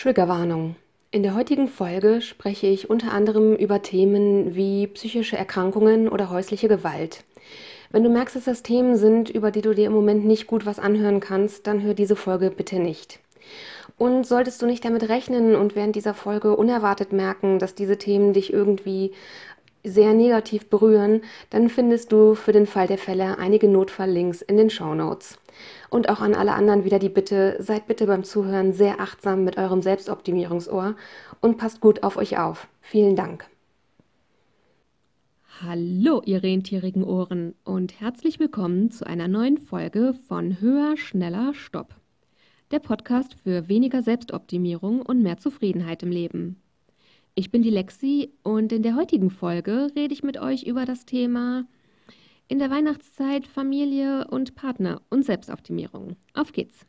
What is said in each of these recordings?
Triggerwarnung. In der heutigen Folge spreche ich unter anderem über Themen wie psychische Erkrankungen oder häusliche Gewalt. Wenn du merkst, dass das Themen sind, über die du dir im Moment nicht gut was anhören kannst, dann hör diese Folge bitte nicht. Und solltest du nicht damit rechnen und während dieser Folge unerwartet merken, dass diese Themen dich irgendwie sehr negativ berühren, dann findest du für den Fall der Fälle einige Notfalllinks in den Show Notes. Und auch an alle anderen wieder die Bitte, seid bitte beim Zuhören sehr achtsam mit eurem Selbstoptimierungsohr und passt gut auf euch auf. Vielen Dank. Hallo, ihr rentierigen Ohren und herzlich willkommen zu einer neuen Folge von Höher, Schneller, Stopp. Der Podcast für weniger Selbstoptimierung und mehr Zufriedenheit im Leben. Ich bin die Lexi und in der heutigen Folge rede ich mit euch über das Thema in der Weihnachtszeit Familie und Partner und Selbstoptimierung. Auf geht's!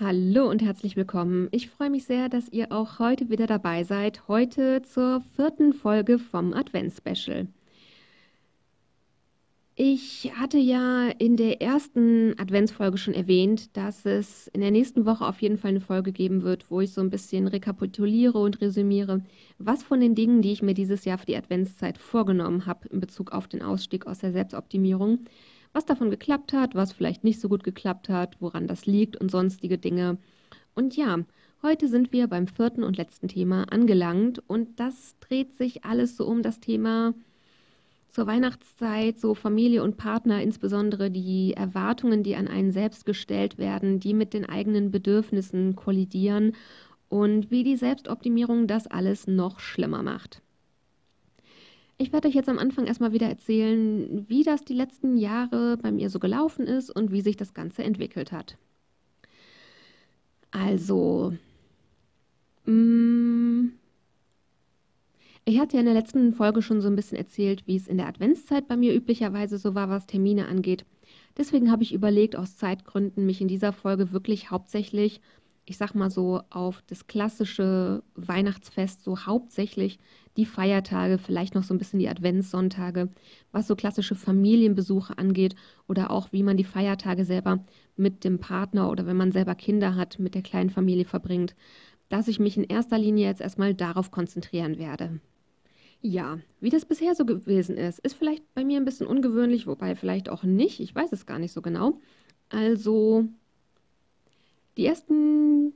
Hallo und herzlich willkommen. Ich freue mich sehr, dass ihr auch heute wieder dabei seid. Heute zur vierten Folge vom Advents-Special. Ich hatte ja in der ersten Adventsfolge schon erwähnt, dass es in der nächsten Woche auf jeden Fall eine Folge geben wird, wo ich so ein bisschen rekapituliere und resümiere, was von den Dingen, die ich mir dieses Jahr für die Adventszeit vorgenommen habe in Bezug auf den Ausstieg aus der Selbstoptimierung, was davon geklappt hat, was vielleicht nicht so gut geklappt hat, woran das liegt und sonstige Dinge. Und ja, heute sind wir beim vierten und letzten Thema angelangt und das dreht sich alles so um das Thema zur Weihnachtszeit, so Familie und Partner, insbesondere die Erwartungen, die an einen selbst gestellt werden, die mit den eigenen Bedürfnissen kollidieren und wie die Selbstoptimierung das alles noch schlimmer macht. Ich werde euch jetzt am Anfang erstmal wieder erzählen, wie das die letzten Jahre bei mir so gelaufen ist und wie sich das Ganze entwickelt hat. Also, mh, mm, ich hatte ja in der letzten Folge schon so ein bisschen erzählt, wie es in der Adventszeit bei mir üblicherweise so war, was Termine angeht. Deswegen habe ich überlegt, aus Zeitgründen mich in dieser Folge wirklich hauptsächlich, ich sag mal so, auf das klassische Weihnachtsfest, so hauptsächlich die Feiertage, vielleicht noch so ein bisschen die Adventssonntage, was so klassische Familienbesuche angeht oder auch wie man die Feiertage selber mit dem Partner oder wenn man selber Kinder hat, mit der kleinen Familie verbringt, dass ich mich in erster Linie jetzt erstmal darauf konzentrieren werde. Ja, wie das bisher so gewesen ist, ist vielleicht bei mir ein bisschen ungewöhnlich, wobei vielleicht auch nicht. Ich weiß es gar nicht so genau. Also, die ersten,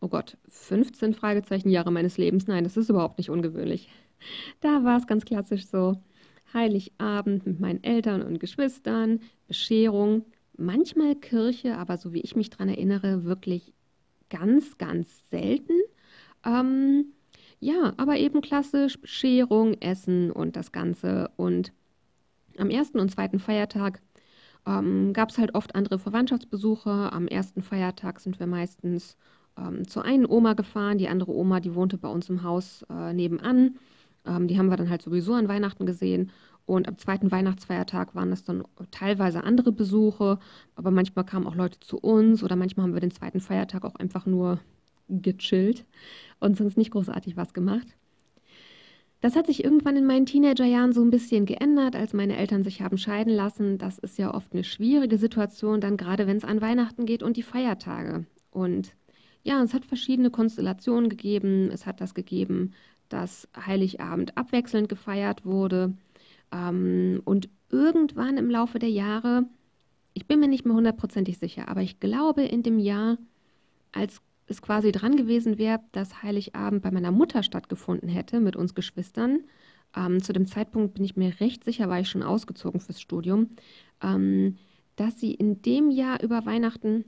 oh Gott, 15 Fragezeichen Jahre meines Lebens, nein, das ist überhaupt nicht ungewöhnlich. Da war es ganz klassisch so. Heiligabend mit meinen Eltern und Geschwistern, Bescherung, manchmal Kirche, aber so wie ich mich daran erinnere, wirklich ganz, ganz selten. Ähm, ja, aber eben klassisch Bescherung, Essen und das Ganze. Und am ersten und zweiten Feiertag ähm, gab es halt oft andere Verwandtschaftsbesuche. Am ersten Feiertag sind wir meistens ähm, zur einen Oma gefahren. Die andere Oma, die wohnte bei uns im Haus äh, nebenan. Ähm, die haben wir dann halt sowieso an Weihnachten gesehen. Und am zweiten Weihnachtsfeiertag waren das dann teilweise andere Besuche, aber manchmal kamen auch Leute zu uns oder manchmal haben wir den zweiten Feiertag auch einfach nur gechillt und sonst nicht großartig was gemacht. Das hat sich irgendwann in meinen Teenagerjahren so ein bisschen geändert, als meine Eltern sich haben scheiden lassen. Das ist ja oft eine schwierige Situation, dann gerade wenn es an Weihnachten geht und die Feiertage. Und ja, es hat verschiedene Konstellationen gegeben. Es hat das gegeben, dass Heiligabend abwechselnd gefeiert wurde. Ähm, und irgendwann im Laufe der Jahre, ich bin mir nicht mehr hundertprozentig sicher, aber ich glaube in dem Jahr, als es quasi dran gewesen wäre, dass Heiligabend bei meiner Mutter stattgefunden hätte mit uns Geschwistern. Ähm, zu dem Zeitpunkt bin ich mir recht sicher, war ich schon ausgezogen fürs Studium, ähm, dass sie in dem Jahr über Weihnachten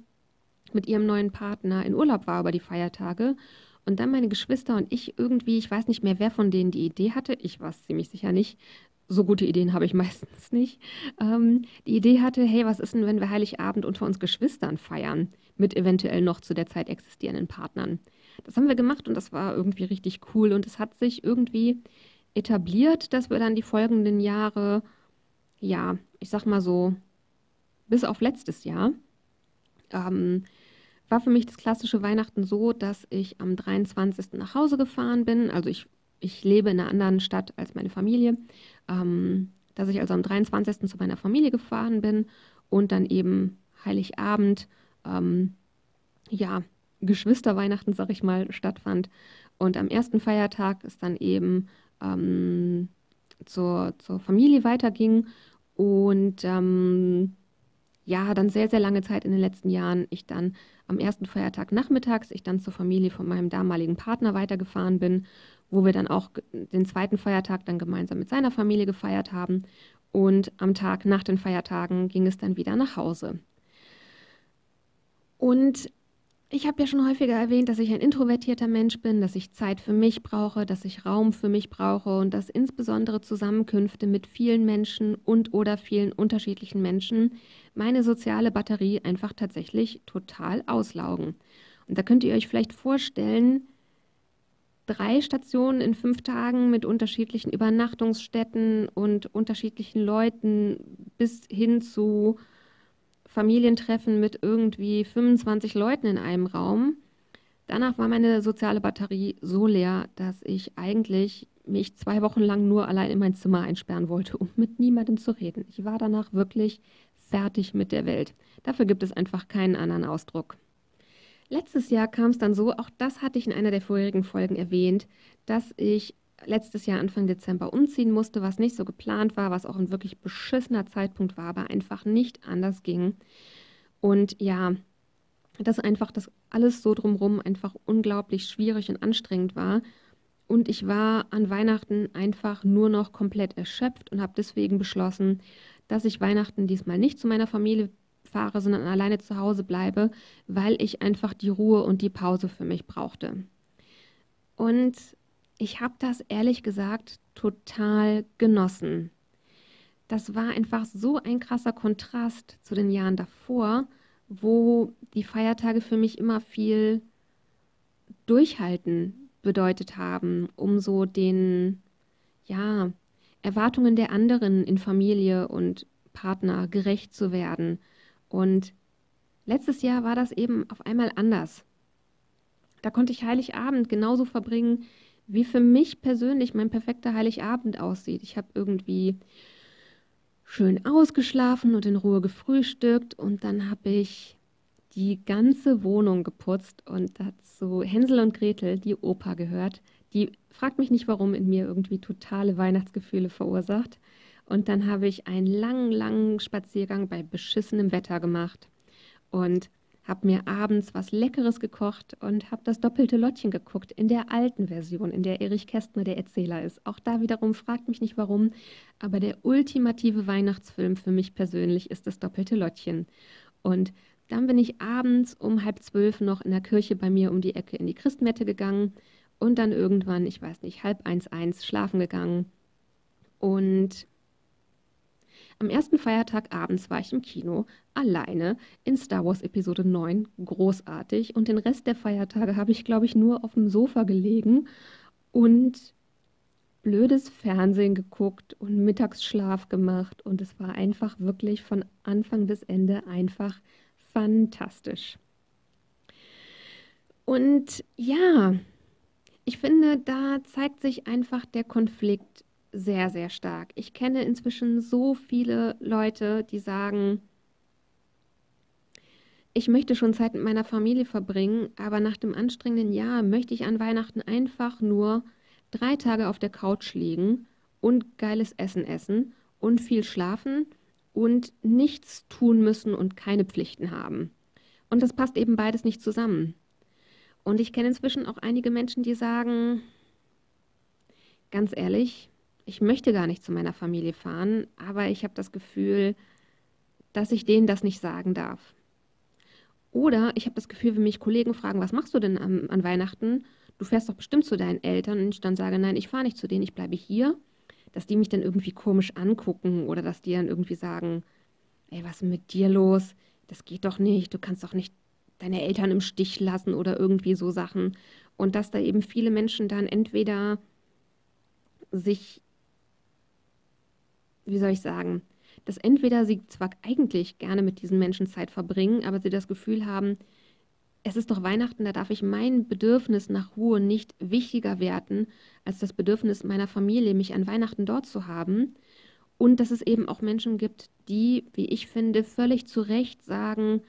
mit ihrem neuen Partner in Urlaub war über die Feiertage. Und dann meine Geschwister und ich irgendwie, ich weiß nicht mehr, wer von denen die Idee hatte, ich war es ziemlich sicher nicht, so gute Ideen habe ich meistens nicht, ähm, die Idee hatte, hey, was ist denn, wenn wir Heiligabend unter uns Geschwistern feiern, mit eventuell noch zu der Zeit existierenden Partnern. Das haben wir gemacht und das war irgendwie richtig cool und es hat sich irgendwie etabliert, dass wir dann die folgenden Jahre, ja, ich sag mal so, bis auf letztes Jahr, ähm, war für mich das klassische Weihnachten so, dass ich am 23. nach Hause gefahren bin. Also ich, ich lebe in einer anderen Stadt als meine Familie ähm, dass ich also am 23. zu meiner Familie gefahren bin und dann eben Heiligabend, ähm, ja, Geschwisterweihnachten, sag ich mal, stattfand. Und am ersten Feiertag es dann eben ähm, zur, zur Familie weiterging und ähm, ja, dann sehr, sehr lange Zeit in den letzten Jahren ich dann am ersten Feiertag nachmittags, ich dann zur Familie von meinem damaligen Partner weitergefahren bin, wo wir dann auch den zweiten Feiertag dann gemeinsam mit seiner Familie gefeiert haben. Und am Tag nach den Feiertagen ging es dann wieder nach Hause. Und ich habe ja schon häufiger erwähnt, dass ich ein introvertierter Mensch bin, dass ich Zeit für mich brauche, dass ich Raum für mich brauche und dass insbesondere Zusammenkünfte mit vielen Menschen und oder vielen unterschiedlichen Menschen meine soziale Batterie einfach tatsächlich total auslaugen. Und da könnt ihr euch vielleicht vorstellen, drei Stationen in fünf Tagen mit unterschiedlichen Übernachtungsstätten und unterschiedlichen Leuten bis hin zu Familientreffen mit irgendwie 25 Leuten in einem Raum. Danach war meine soziale Batterie so leer, dass ich eigentlich mich zwei Wochen lang nur allein in mein Zimmer einsperren wollte, um mit niemandem zu reden. Ich war danach wirklich fertig mit der Welt. Dafür gibt es einfach keinen anderen Ausdruck. Letztes Jahr kam es dann so, auch das hatte ich in einer der vorherigen Folgen erwähnt, dass ich letztes Jahr Anfang Dezember umziehen musste, was nicht so geplant war, was auch ein wirklich beschissener Zeitpunkt war, aber einfach nicht anders ging. Und ja, dass einfach das alles so drumherum einfach unglaublich schwierig und anstrengend war. Und ich war an Weihnachten einfach nur noch komplett erschöpft und habe deswegen beschlossen, dass ich Weihnachten diesmal nicht zu meiner Familie fahre, sondern alleine zu Hause bleibe, weil ich einfach die Ruhe und die Pause für mich brauchte. Und ich habe das ehrlich gesagt total genossen. Das war einfach so ein krasser Kontrast zu den Jahren davor, wo die Feiertage für mich immer viel Durchhalten bedeutet haben, um so den ja, Erwartungen der anderen in Familie und Partner gerecht zu werden. Und letztes Jahr war das eben auf einmal anders. Da konnte ich Heiligabend genauso verbringen, wie für mich persönlich mein perfekter Heiligabend aussieht. Ich habe irgendwie schön ausgeschlafen und in Ruhe gefrühstückt und dann habe ich die ganze Wohnung geputzt und dazu Hänsel und Gretel, die Oper gehört. Die fragt mich nicht, warum in mir irgendwie totale Weihnachtsgefühle verursacht. Und dann habe ich einen langen, langen Spaziergang bei beschissenem Wetter gemacht und habe mir abends was Leckeres gekocht und habe das doppelte Lottchen geguckt in der alten Version, in der Erich Kästner der Erzähler ist. Auch da wiederum fragt mich nicht warum, aber der ultimative Weihnachtsfilm für mich persönlich ist das doppelte Lottchen. Und dann bin ich abends um halb zwölf noch in der Kirche bei mir um die Ecke in die Christmette gegangen und dann irgendwann, ich weiß nicht, halb eins eins schlafen gegangen. Und am ersten Feiertag abends war ich im Kino, alleine, in Star Wars Episode 9, großartig. Und den Rest der Feiertage habe ich, glaube ich, nur auf dem Sofa gelegen und blödes Fernsehen geguckt und Mittagsschlaf gemacht. Und es war einfach wirklich von Anfang bis Ende einfach fantastisch. Und ja, ich finde, da zeigt sich einfach der Konflikt sehr, sehr stark. Ich kenne inzwischen so viele Leute, die sagen, ich möchte schon Zeit mit meiner Familie verbringen, aber nach dem anstrengenden Jahr möchte ich an Weihnachten einfach nur drei Tage auf der Couch liegen und geiles Essen essen und viel schlafen und nichts tun müssen und keine Pflichten haben. Und das passt eben beides nicht zusammen. Und ich kenne inzwischen auch einige Menschen, die sagen, ganz ehrlich, ich möchte gar nicht zu meiner Familie fahren, aber ich habe das Gefühl, dass ich denen das nicht sagen darf. Oder ich habe das Gefühl, wenn mich Kollegen fragen, was machst du denn an, an Weihnachten? Du fährst doch bestimmt zu deinen Eltern und ich dann sage, nein, ich fahre nicht zu denen, ich bleibe hier, dass die mich dann irgendwie komisch angucken oder dass die dann irgendwie sagen, ey, was ist mit dir los? Das geht doch nicht, du kannst doch nicht deine Eltern im Stich lassen oder irgendwie so Sachen. Und dass da eben viele Menschen dann entweder sich wie soll ich sagen, dass entweder sie zwar eigentlich gerne mit diesen Menschen Zeit verbringen, aber sie das Gefühl haben, es ist doch Weihnachten, da darf ich mein Bedürfnis nach Ruhe nicht wichtiger werten als das Bedürfnis meiner Familie, mich an Weihnachten dort zu haben. Und dass es eben auch Menschen gibt, die, wie ich finde, völlig zu Recht sagen,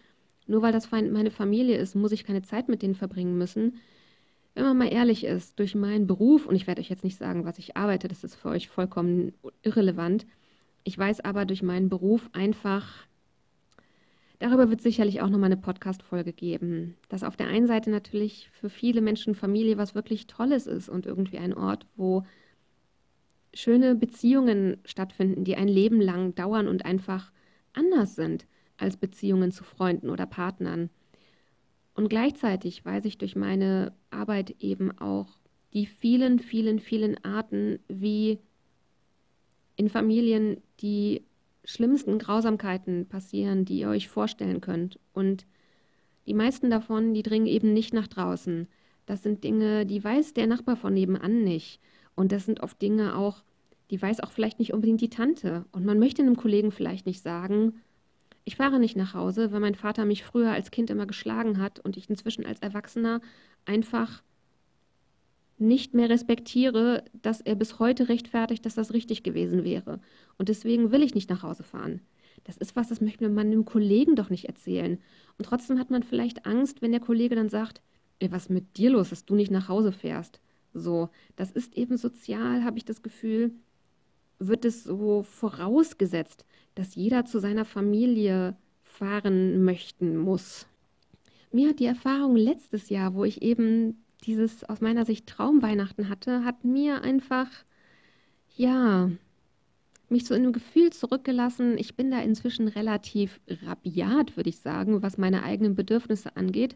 nur weil das meine Familie ist, muss ich keine Zeit mit denen verbringen müssen. Wenn man mal ehrlich ist, durch meinen Beruf, und ich werde euch jetzt nicht sagen, was ich arbeite, das ist für euch vollkommen irrelevant. Ich weiß aber durch meinen Beruf einfach, darüber wird sicherlich auch nochmal eine Podcast-Folge geben, dass auf der einen Seite natürlich für viele Menschen Familie was wirklich Tolles ist und irgendwie ein Ort, wo schöne Beziehungen stattfinden, die ein Leben lang dauern und einfach anders sind als Beziehungen zu Freunden oder Partnern. Und gleichzeitig weiß ich durch meine Arbeit eben auch die vielen, vielen, vielen Arten, wie in Familien die schlimmsten Grausamkeiten passieren, die ihr euch vorstellen könnt. Und die meisten davon, die dringen eben nicht nach draußen. Das sind Dinge, die weiß der Nachbar von nebenan nicht. Und das sind oft Dinge auch, die weiß auch vielleicht nicht unbedingt die Tante. Und man möchte einem Kollegen vielleicht nicht sagen, ich fahre nicht nach Hause, weil mein Vater mich früher als Kind immer geschlagen hat und ich inzwischen als Erwachsener einfach nicht mehr respektiere, dass er bis heute rechtfertigt, dass das richtig gewesen wäre. Und deswegen will ich nicht nach Hause fahren. Das ist was, das möchte man einem Kollegen doch nicht erzählen. Und trotzdem hat man vielleicht Angst, wenn der Kollege dann sagt, ey, was mit dir los, dass du nicht nach Hause fährst. So, das ist eben sozial, habe ich das Gefühl, wird es so vorausgesetzt, dass jeder zu seiner Familie fahren möchten muss. Mir hat die Erfahrung letztes Jahr, wo ich eben dieses aus meiner Sicht Traumweihnachten hatte, hat mir einfach, ja, mich so in einem Gefühl zurückgelassen. Ich bin da inzwischen relativ rabiat, würde ich sagen, was meine eigenen Bedürfnisse angeht,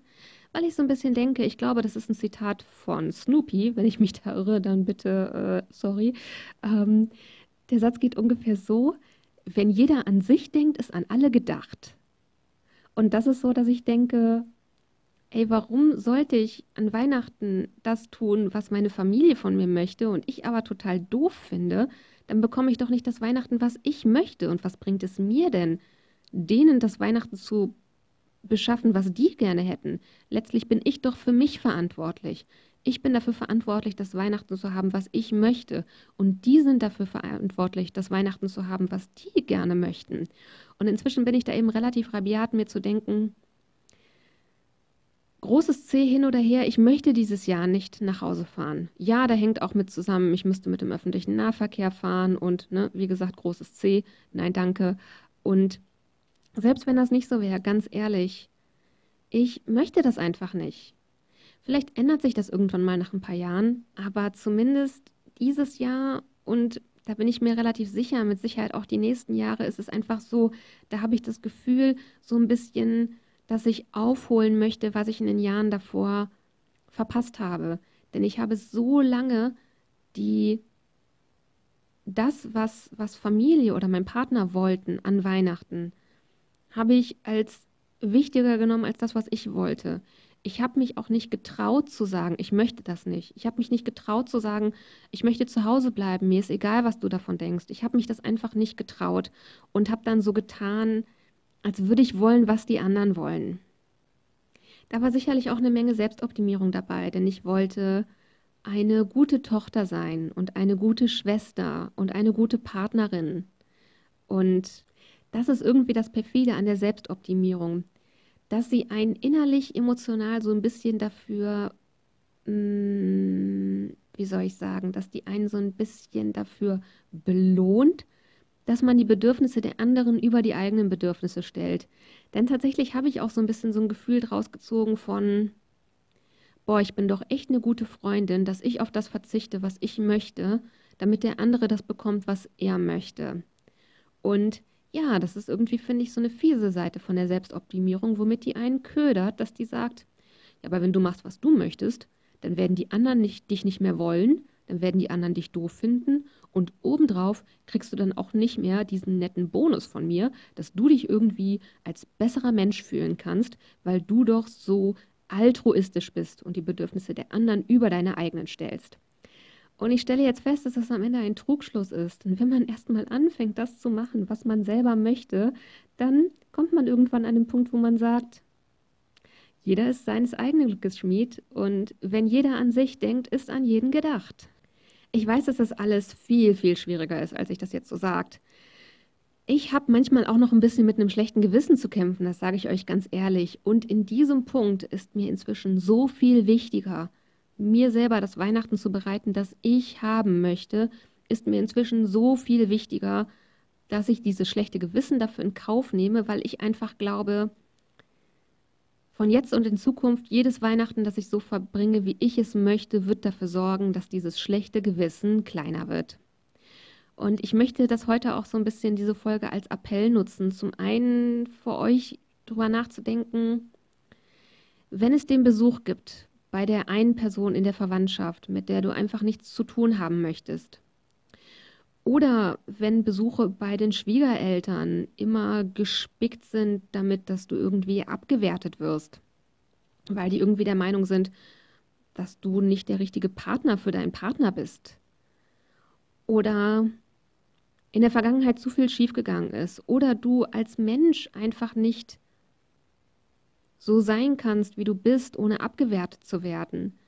weil ich so ein bisschen denke, ich glaube, das ist ein Zitat von Snoopy, wenn ich mich da irre, dann bitte, äh, sorry. Ähm, der Satz geht ungefähr so, wenn jeder an sich denkt, ist an alle gedacht. Und das ist so, dass ich denke, ey, warum sollte ich an Weihnachten das tun, was meine Familie von mir möchte und ich aber total doof finde, dann bekomme ich doch nicht das Weihnachten, was ich möchte. Und was bringt es mir denn, denen das Weihnachten zu beschaffen, was die gerne hätten? Letztlich bin ich doch für mich verantwortlich. Ich bin dafür verantwortlich, das Weihnachten zu haben, was ich möchte. Und die sind dafür verantwortlich, das Weihnachten zu haben, was die gerne möchten. Und inzwischen bin ich da eben relativ rabiat, mir zu denken, großes C hin oder her, ich möchte dieses Jahr nicht nach Hause fahren. Ja, da hängt auch mit zusammen, ich müsste mit dem öffentlichen Nahverkehr fahren und, ne, wie gesagt, großes C, nein, danke. Und selbst wenn das nicht so wäre, ganz ehrlich, ich möchte das einfach nicht. Vielleicht ändert sich das irgendwann mal nach ein paar Jahren, aber zumindest dieses Jahr und da bin ich mir relativ sicher, mit Sicherheit auch die nächsten Jahre ist es einfach so, da habe ich das Gefühl, so ein bisschen, dass ich aufholen möchte, was ich in den Jahren davor verpasst habe. Denn ich habe so lange die das, was, was Familie oder mein Partner wollten an Weihnachten, habe ich als wichtiger genommen als das, was ich wollte ich habe mich auch nicht getraut zu sagen, ich möchte das nicht. Ich habe mich nicht getraut zu sagen, ich möchte zu Hause bleiben, mir ist egal, was du davon denkst. Ich habe mich das einfach nicht getraut und habe dann so getan, als würde ich wollen, was die anderen wollen. Da war sicherlich auch eine Menge Selbstoptimierung dabei, denn ich wollte eine gute Tochter sein und eine gute Schwester und eine gute Partnerin. Und das ist irgendwie das Perfide an der Selbstoptimierung dass sie einen innerlich emotional so ein bisschen dafür, mh, mm, wie soll ich sagen, dass die einen so ein bisschen dafür belohnt, dass man die Bedürfnisse der anderen über die eigenen Bedürfnisse stellt. Denn tatsächlich habe ich auch so ein bisschen so ein Gefühl draus gezogen von, boah, ich bin doch echt eine gute Freundin, dass ich auf das verzichte, was ich möchte, damit der andere das bekommt, was er möchte. Und ja, das ist irgendwie, finde ich, so eine fiese Seite von der Selbstoptimierung, womit die einen ködert, dass die sagt, ja, aber wenn du machst, was du möchtest, dann werden die anderen nicht, dich nicht mehr wollen, dann werden die anderen dich doof finden und obendrauf kriegst du dann auch nicht mehr diesen netten Bonus von mir, dass du dich irgendwie als besserer Mensch fühlen kannst, weil du doch so altruistisch bist und die Bedürfnisse der anderen über deine eigenen stellst. Und ich stelle jetzt fest, dass das am Ende ein Trugschluss ist. Und wenn man erstmal anfängt, das zu machen, was man selber möchte, dann kommt man irgendwann an den Punkt, wo man sagt, jeder ist seines eigenen Glückes Schmied und wenn jeder an sich denkt, ist an jeden gedacht. Ich weiß, dass das alles viel, viel schwieriger ist, als ich das jetzt so sagt. Ich habe manchmal auch noch ein bisschen mit einem schlechten Gewissen zu kämpfen, das sage ich euch ganz ehrlich. Und in diesem Punkt ist mir inzwischen so viel wichtiger, mir selber das Weihnachten zu bereiten, das ich haben möchte, ist mir inzwischen so viel wichtiger, dass ich dieses schlechte Gewissen dafür in Kauf nehme, weil ich einfach glaube, von jetzt und in Zukunft, jedes Weihnachten, das ich so verbringe, wie ich es möchte, wird dafür sorgen, dass dieses schlechte Gewissen kleiner wird. Und ich möchte das heute auch so ein bisschen, diese Folge als Appell nutzen. Zum einen für euch darüber nachzudenken, wenn es den Besuch gibt bei der einen Person in der Verwandtschaft, mit der du einfach nichts zu tun haben möchtest. Oder wenn Besuche bei den Schwiegereltern immer gespickt sind damit, dass du irgendwie abgewertet wirst, weil die irgendwie der Meinung sind, dass du nicht der richtige Partner für deinen Partner bist. Oder in der Vergangenheit zu viel schiefgegangen ist oder du als Mensch einfach nicht so sein kannst, wie du bist, ohne abgewertet zu werden,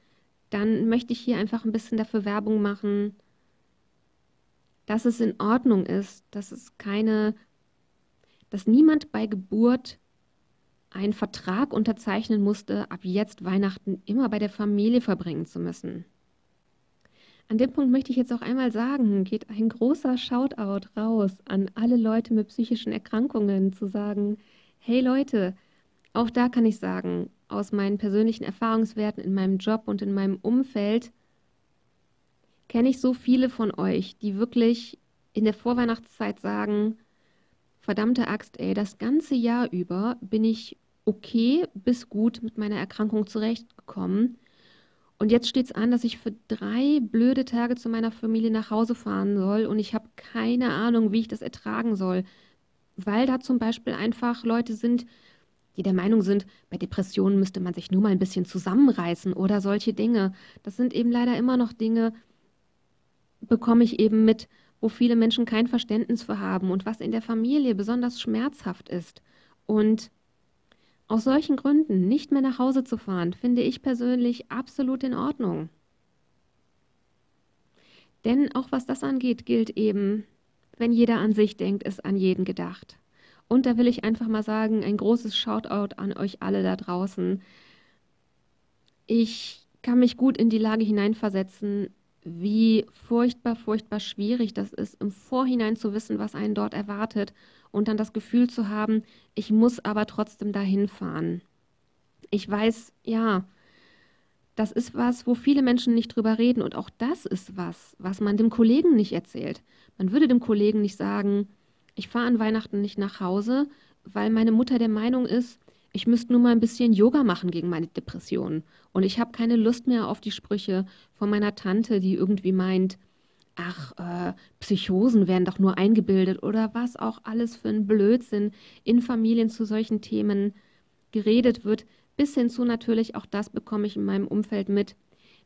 dann möchte ich hier einfach ein bisschen dafür Werbung machen, dass es in Ordnung ist, dass es keine, dass niemand bei Geburt einen Vertrag unterzeichnen musste, ab jetzt Weihnachten immer bei der Familie verbringen zu müssen. An dem Punkt möchte ich jetzt auch einmal sagen, geht ein großer Shoutout raus an alle Leute mit psychischen Erkrankungen, zu sagen, hey Leute, auch da kann ich sagen, aus meinen persönlichen Erfahrungswerten in meinem Job und in meinem Umfeld kenne ich so viele von euch, die wirklich in der Vorweihnachtszeit sagen, verdammte Axt, ey, das ganze Jahr über bin ich okay bis gut mit meiner Erkrankung zurechtgekommen. Und jetzt steht es an, dass ich für drei blöde Tage zu meiner Familie nach Hause fahren soll und ich habe keine Ahnung, wie ich das ertragen soll. Weil da zum Beispiel einfach Leute sind, die der Meinung sind, bei Depressionen müsste man sich nur mal ein bisschen zusammenreißen oder solche Dinge. Das sind eben leider immer noch Dinge, bekomme ich eben mit, wo viele Menschen kein Verständnis für haben und was in der Familie besonders schmerzhaft ist. Und aus solchen Gründen nicht mehr nach Hause zu fahren, finde ich persönlich absolut in Ordnung. Denn auch was das angeht, gilt eben, wenn jeder an sich denkt, ist an jeden gedacht. Und da will ich einfach mal sagen, ein großes Shoutout an euch alle da draußen. Ich kann mich gut in die Lage hineinversetzen, wie furchtbar, furchtbar schwierig das ist, im Vorhinein zu wissen, was einen dort erwartet und dann das Gefühl zu haben, ich muss aber trotzdem dahin fahren. Ich weiß, ja, das ist was, wo viele Menschen nicht drüber reden und auch das ist was, was man dem Kollegen nicht erzählt. Man würde dem Kollegen nicht sagen, ich fahre an Weihnachten nicht nach Hause, weil meine Mutter der Meinung ist, ich müsste nur mal ein bisschen Yoga machen gegen meine Depressionen. Und ich habe keine Lust mehr auf die Sprüche von meiner Tante, die irgendwie meint, ach, äh, Psychosen werden doch nur eingebildet oder was auch alles für ein Blödsinn in Familien zu solchen Themen geredet wird, bis hin zu natürlich, auch das bekomme ich in meinem Umfeld mit,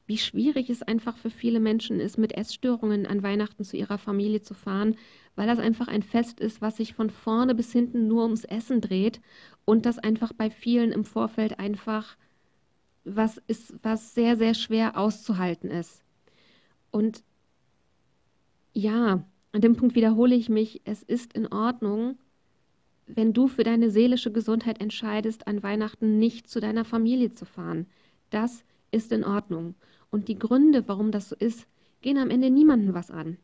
wie schwierig es einfach für viele Menschen ist, mit Essstörungen an Weihnachten zu ihrer Familie zu fahren, weil das einfach ein Fest ist, was sich von vorne bis hinten nur ums Essen dreht und das einfach bei vielen im Vorfeld einfach was ist, was sehr, sehr schwer auszuhalten ist. Und ja, an dem Punkt wiederhole ich mich, es ist in Ordnung, wenn du für deine seelische Gesundheit entscheidest, an Weihnachten nicht zu deiner Familie zu fahren. Das ist in Ordnung. Und die Gründe, warum das so ist, gehen am Ende niemandem was an.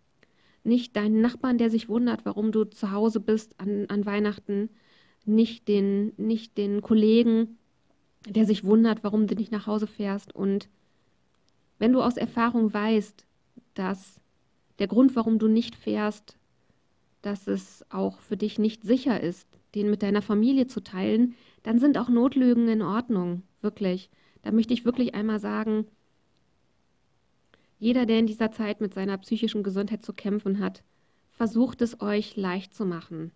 Nicht deinen Nachbarn, der sich wundert, warum du zu Hause bist an, an Weihnachten, nicht den, nicht den Kollegen, der sich wundert, warum du nicht nach Hause fährst. Und wenn du aus Erfahrung weißt, dass der Grund, warum du nicht fährst, dass es auch für dich nicht sicher ist, den mit deiner Familie zu teilen, dann sind auch Notlügen in Ordnung, wirklich. Da möchte ich wirklich einmal sagen, jeder, der in dieser Zeit mit seiner psychischen Gesundheit zu kämpfen hat, versucht es euch leicht zu machen.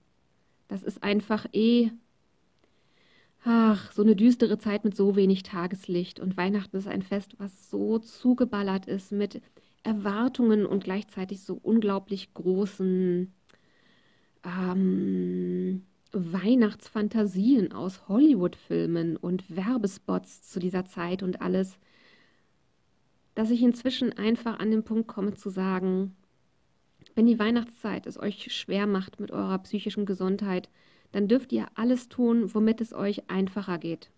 Das ist einfach eh, ach, so eine düstere Zeit mit so wenig Tageslicht. Und Weihnachten ist ein Fest, was so zugeballert ist mit Erwartungen und gleichzeitig so unglaublich großen ähm, Weihnachtsfantasien aus Hollywood-Filmen und Werbespots zu dieser Zeit und alles, dass ich inzwischen einfach an den Punkt komme zu sagen, Wenn die Weihnachtszeit es euch schwer macht mit eurer psychischen Gesundheit, dann dürft ihr alles tun, womit es euch einfacher geht.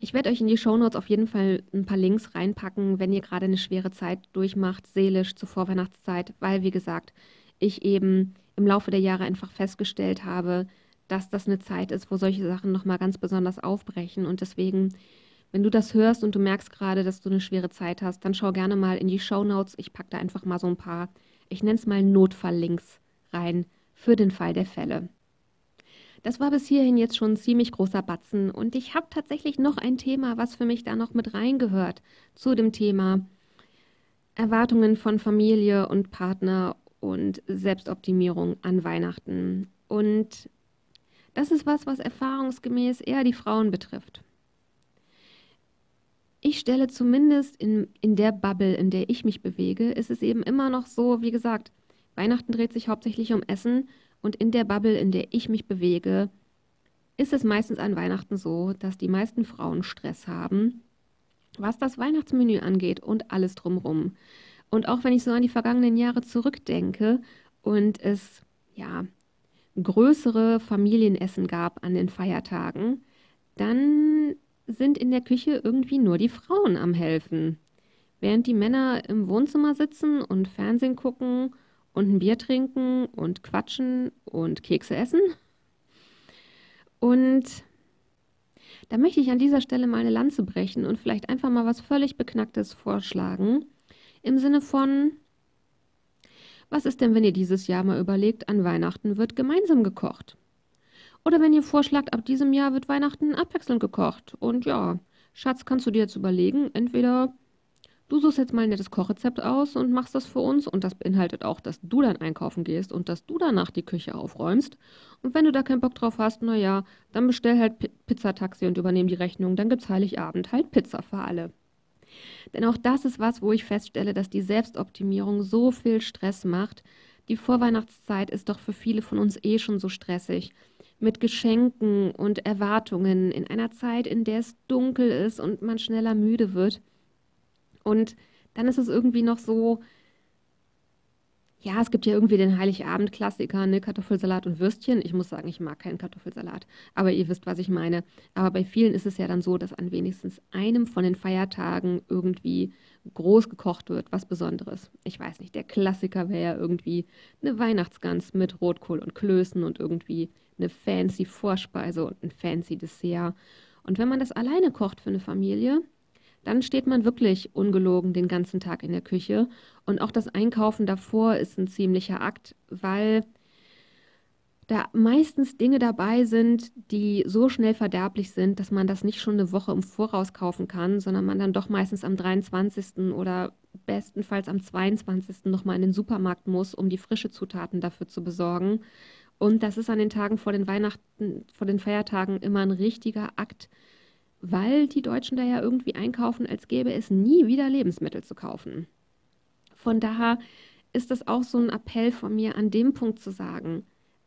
Ich werde euch in die Shownotes auf jeden Fall ein paar Links reinpacken, wenn ihr gerade eine schwere Zeit durchmacht, seelisch zur Vorweihnachtszeit, weil, wie gesagt, ich eben im Laufe der Jahre einfach festgestellt habe, dass das eine Zeit ist, wo solche Sachen nochmal ganz besonders aufbrechen. Und deswegen, wenn du das hörst und du merkst gerade, dass du eine schwere Zeit hast, dann schau gerne mal in die Shownotes. Ich packe da einfach mal so ein paar, ich nenne es mal Notfalllinks rein für den Fall der Fälle. Das war bis hierhin jetzt schon ein ziemlich großer Batzen und ich habe tatsächlich noch ein Thema, was für mich da noch mit reingehört zu dem Thema Erwartungen von Familie und Partner und Selbstoptimierung an Weihnachten. Und das ist was, was erfahrungsgemäß eher die Frauen betrifft. Ich stelle zumindest in, in der Bubble, in der ich mich bewege, ist es eben immer noch so, wie gesagt, Weihnachten dreht sich hauptsächlich um Essen und in der Bubble, in der ich mich bewege, ist es meistens an Weihnachten so, dass die meisten Frauen Stress haben, was das Weihnachtsmenü angeht und alles drumrum. Und auch wenn ich so an die vergangenen Jahre zurückdenke und es ja größere Familienessen gab an den Feiertagen, dann sind in der Küche irgendwie nur die Frauen am Helfen. Während die Männer im Wohnzimmer sitzen und Fernsehen gucken und ein Bier trinken und quatschen und Kekse essen. Und da möchte ich an dieser Stelle mal eine Lanze brechen und vielleicht einfach mal was völlig Beknacktes vorschlagen. Im Sinne von, was ist denn, wenn ihr dieses Jahr mal überlegt, an Weihnachten wird gemeinsam gekocht? Oder wenn ihr vorschlagt, ab diesem Jahr wird Weihnachten abwechselnd gekocht. Und ja, Schatz, kannst du dir jetzt überlegen, entweder Du suchst jetzt mal ein nettes Kochrezept aus und machst das für uns. Und das beinhaltet auch, dass du dann einkaufen gehst und dass du danach die Küche aufräumst. Und wenn du da keinen Bock drauf hast, naja, dann bestell halt P Pizzataxi und übernehm die Rechnung. Dann gibt's Heiligabend halt Pizza für alle. Denn auch das ist was, wo ich feststelle, dass die Selbstoptimierung so viel Stress macht. Die Vorweihnachtszeit ist doch für viele von uns eh schon so stressig. Mit Geschenken und Erwartungen in einer Zeit, in der es dunkel ist und man schneller müde wird. Und dann ist es irgendwie noch so, ja, es gibt ja irgendwie den Heiligabend-Klassiker, ne, Kartoffelsalat und Würstchen. Ich muss sagen, ich mag keinen Kartoffelsalat, aber ihr wisst, was ich meine. Aber bei vielen ist es ja dann so, dass an wenigstens einem von den Feiertagen irgendwie groß gekocht wird, was Besonderes. Ich weiß nicht, der Klassiker wäre ja irgendwie eine Weihnachtsgans mit Rotkohl und Klößen und irgendwie eine fancy Vorspeise und ein fancy Dessert. Und wenn man das alleine kocht für eine Familie, dann steht man wirklich ungelogen den ganzen Tag in der Küche. Und auch das Einkaufen davor ist ein ziemlicher Akt, weil da meistens Dinge dabei sind, die so schnell verderblich sind, dass man das nicht schon eine Woche im Voraus kaufen kann, sondern man dann doch meistens am 23. oder bestenfalls am 22. nochmal in den Supermarkt muss, um die frische Zutaten dafür zu besorgen. Und das ist an den Tagen vor den Weihnachten, vor den Feiertagen immer ein richtiger Akt, weil die Deutschen da ja irgendwie einkaufen, als gäbe es nie wieder Lebensmittel zu kaufen. Von daher ist das auch so ein Appell von mir, an dem Punkt zu sagen,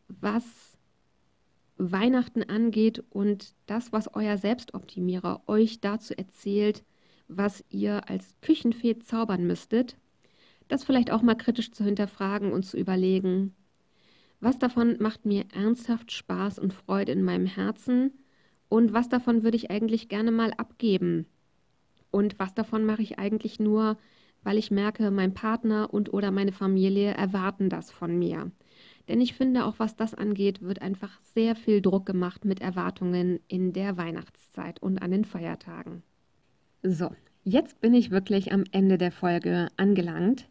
was Weihnachten angeht und das, was euer Selbstoptimierer euch dazu erzählt, was ihr als Küchenfee zaubern müsstet, das vielleicht auch mal kritisch zu hinterfragen und zu überlegen, was davon macht mir ernsthaft Spaß und Freude in meinem Herzen und was davon würde ich eigentlich gerne mal abgeben? Und was davon mache ich eigentlich nur, weil ich merke, mein Partner und oder meine Familie erwarten das von mir. Denn ich finde, auch was das angeht, wird einfach sehr viel Druck gemacht mit Erwartungen in der Weihnachtszeit und an den Feiertagen. So, jetzt bin ich wirklich am Ende der Folge angelangt.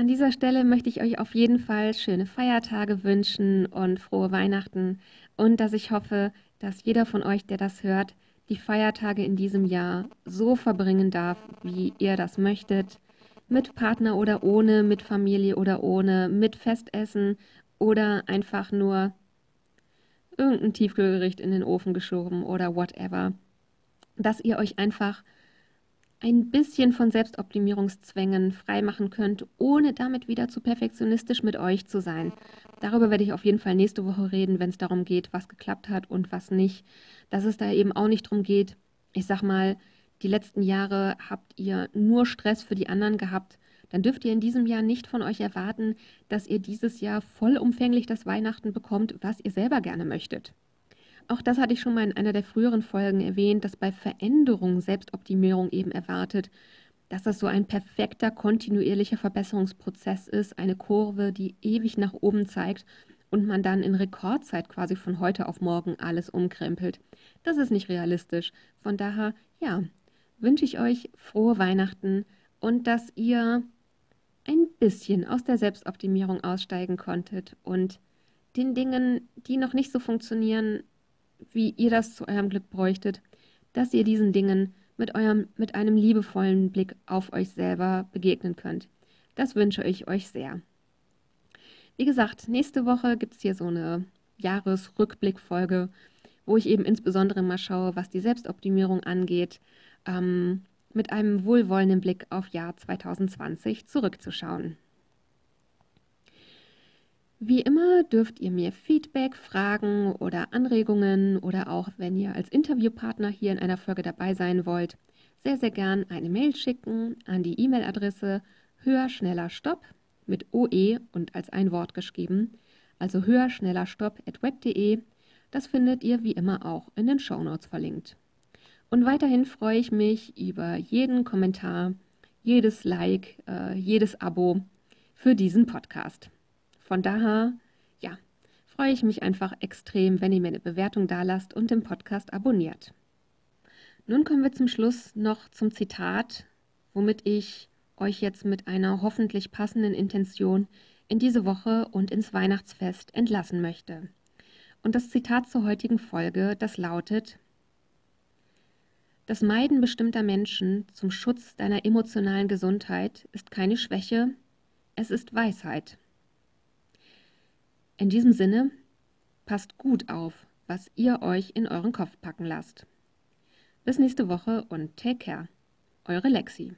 An dieser Stelle möchte ich euch auf jeden Fall schöne Feiertage wünschen und frohe Weihnachten und dass ich hoffe, dass jeder von euch, der das hört, die Feiertage in diesem Jahr so verbringen darf, wie ihr das möchtet. Mit Partner oder ohne, mit Familie oder ohne, mit Festessen oder einfach nur irgendein Tiefkühlgericht in den Ofen geschoben oder whatever. Dass ihr euch einfach ein bisschen von Selbstoptimierungszwängen freimachen könnt, ohne damit wieder zu perfektionistisch mit euch zu sein. Darüber werde ich auf jeden Fall nächste Woche reden, wenn es darum geht, was geklappt hat und was nicht. Dass es da eben auch nicht darum geht, ich sag mal, die letzten Jahre habt ihr nur Stress für die anderen gehabt. dann dürft ihr in diesem Jahr nicht von euch erwarten, dass ihr dieses Jahr vollumfänglich das Weihnachten bekommt, was ihr selber gerne möchtet. Auch das hatte ich schon mal in einer der früheren Folgen erwähnt, dass bei Veränderung Selbstoptimierung eben erwartet, dass das so ein perfekter, kontinuierlicher Verbesserungsprozess ist, eine Kurve, die ewig nach oben zeigt und man dann in Rekordzeit quasi von heute auf morgen alles umkrempelt. Das ist nicht realistisch. Von daher, ja, wünsche ich euch frohe Weihnachten und dass ihr ein bisschen aus der Selbstoptimierung aussteigen konntet und den Dingen, die noch nicht so funktionieren, wie ihr das zu eurem Glück bräuchtet, dass ihr diesen Dingen mit, eurem, mit einem liebevollen Blick auf euch selber begegnen könnt. Das wünsche ich euch sehr. Wie gesagt, nächste Woche gibt es hier so eine Jahresrückblickfolge, wo ich eben insbesondere mal schaue, was die Selbstoptimierung angeht, ähm, mit einem wohlwollenden Blick auf Jahr 2020 zurückzuschauen. Wie immer dürft ihr mir Feedback, Fragen oder Anregungen oder auch wenn ihr als Interviewpartner hier in einer Folge dabei sein wollt, sehr, sehr gern eine Mail schicken an die E-Mail-Adresse höher, schneller, stopp mit OE und als ein Wort geschrieben, also höher, schneller, stopp at web.de. Das findet ihr wie immer auch in den Shownotes verlinkt. Und weiterhin freue ich mich über jeden Kommentar, jedes Like, äh, jedes Abo für diesen Podcast. Von daher, ja, freue ich mich einfach extrem, wenn ihr mir eine Bewertung dalasst und den Podcast abonniert. Nun kommen wir zum Schluss noch zum Zitat, womit ich euch jetzt mit einer hoffentlich passenden Intention in diese Woche und ins Weihnachtsfest entlassen möchte. Und das Zitat zur heutigen Folge, das lautet, das Meiden bestimmter Menschen zum Schutz deiner emotionalen Gesundheit ist keine Schwäche, es ist Weisheit. In diesem Sinne, passt gut auf, was ihr euch in euren Kopf packen lasst. Bis nächste Woche und take care. Eure Lexi.